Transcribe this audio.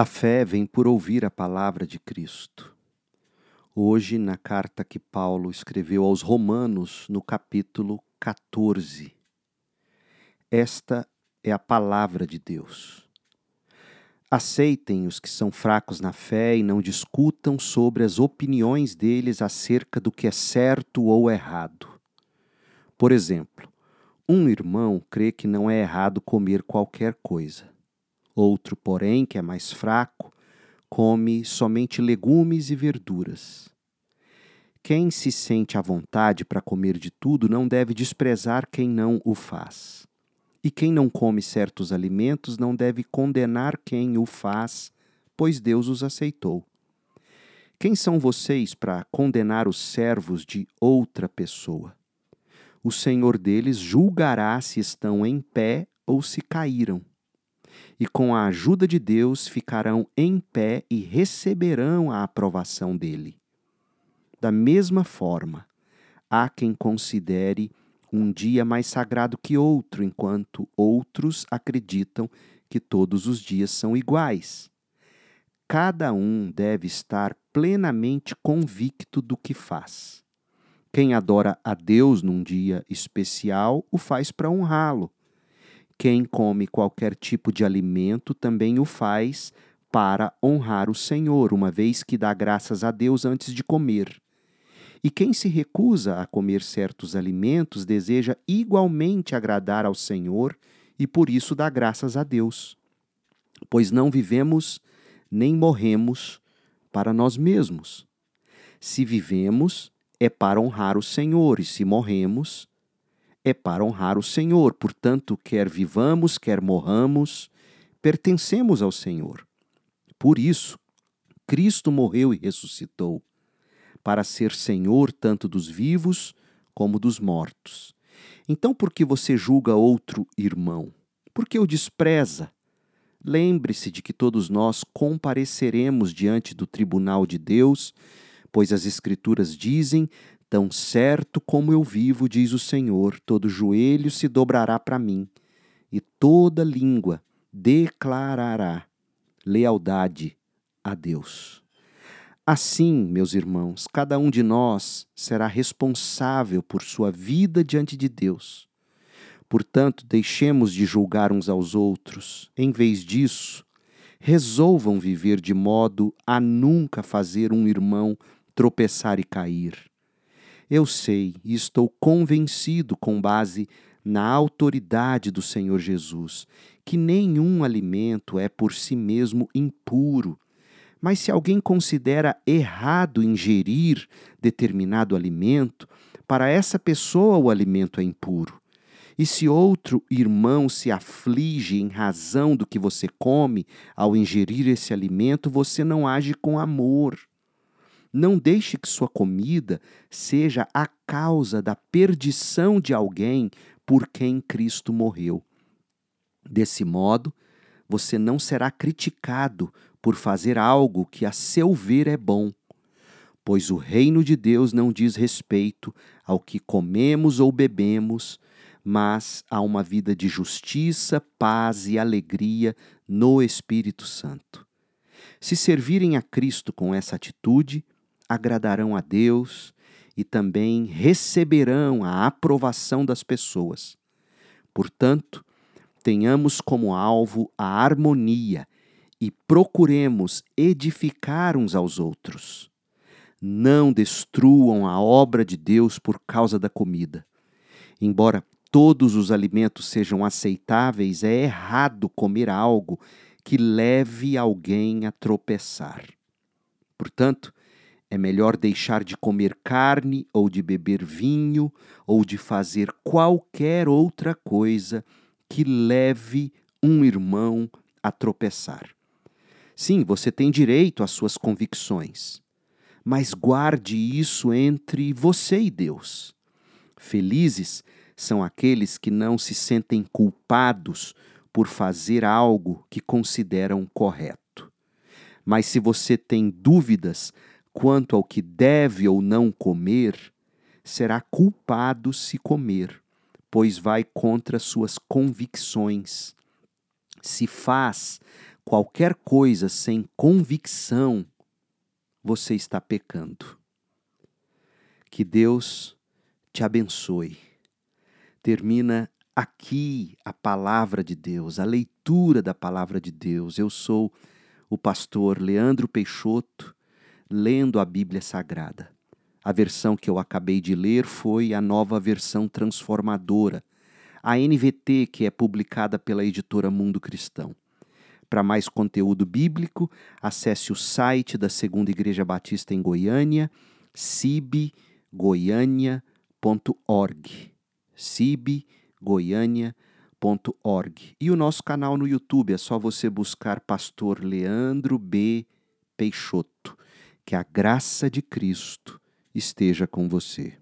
A fé vem por ouvir a palavra de Cristo. Hoje, na carta que Paulo escreveu aos Romanos, no capítulo 14, esta é a palavra de Deus. Aceitem os que são fracos na fé e não discutam sobre as opiniões deles acerca do que é certo ou errado. Por exemplo, um irmão crê que não é errado comer qualquer coisa. Outro, porém, que é mais fraco, come somente legumes e verduras. Quem se sente à vontade para comer de tudo não deve desprezar quem não o faz. E quem não come certos alimentos não deve condenar quem o faz, pois Deus os aceitou. Quem são vocês para condenar os servos de outra pessoa? O Senhor deles julgará se estão em pé ou se caíram. E com a ajuda de Deus ficarão em pé e receberão a aprovação dele. Da mesma forma, há quem considere um dia mais sagrado que outro, enquanto outros acreditam que todos os dias são iguais. Cada um deve estar plenamente convicto do que faz. Quem adora a Deus num dia especial o faz para honrá-lo. Quem come qualquer tipo de alimento também o faz para honrar o Senhor, uma vez que dá graças a Deus antes de comer. E quem se recusa a comer certos alimentos deseja igualmente agradar ao Senhor e por isso dá graças a Deus. Pois não vivemos nem morremos para nós mesmos. Se vivemos, é para honrar o Senhor, e se morremos, é para honrar o Senhor. Portanto, quer vivamos, quer morramos, pertencemos ao Senhor. Por isso, Cristo morreu e ressuscitou para ser senhor tanto dos vivos como dos mortos. Então, por que você julga outro irmão? Por que o despreza? Lembre-se de que todos nós compareceremos diante do tribunal de Deus, pois as Escrituras dizem: Tão certo como eu vivo, diz o Senhor, todo joelho se dobrará para mim, e toda língua declarará lealdade a Deus. Assim, meus irmãos, cada um de nós será responsável por sua vida diante de Deus. Portanto, deixemos de julgar uns aos outros. Em vez disso, resolvam viver de modo a nunca fazer um irmão tropeçar e cair. Eu sei e estou convencido, com base na autoridade do Senhor Jesus, que nenhum alimento é por si mesmo impuro mas se alguém considera errado ingerir determinado alimento, para essa pessoa o alimento é impuro. E se outro irmão se aflige em razão do que você come ao ingerir esse alimento, você não age com amor. Não deixe que sua comida seja a causa da perdição de alguém por quem Cristo morreu. Desse modo, você não será criticado por fazer algo que a seu ver é bom, pois o reino de Deus não diz respeito ao que comemos ou bebemos, mas a uma vida de justiça, paz e alegria no Espírito Santo. Se servirem a Cristo com essa atitude, agradarão a Deus e também receberão a aprovação das pessoas. Portanto, tenhamos como alvo a harmonia e procuremos edificar uns aos outros. Não destruam a obra de Deus por causa da comida. Embora todos os alimentos sejam aceitáveis, é errado comer algo que leve alguém a tropeçar. Portanto, é melhor deixar de comer carne ou de beber vinho ou de fazer qualquer outra coisa que leve um irmão a tropeçar. Sim, você tem direito às suas convicções, mas guarde isso entre você e Deus. Felizes são aqueles que não se sentem culpados por fazer algo que consideram correto. Mas se você tem dúvidas quanto ao que deve ou não comer, será culpado se comer, pois vai contra suas convicções. Se faz qualquer coisa sem convicção, você está pecando. Que Deus te abençoe. Termina aqui a palavra de Deus, a leitura da palavra de Deus. Eu sou o pastor Leandro Peixoto, lendo a Bíblia Sagrada. A versão que eu acabei de ler foi a nova versão transformadora, a NVT, que é publicada pela editora Mundo Cristão. Para mais conteúdo bíblico, acesse o site da Segunda Igreja Batista em Goiânia, cibgoiania.org. cibgoiania.org. E o nosso canal no YouTube, é só você buscar Pastor Leandro B. Peixoto. Que a graça de Cristo esteja com você.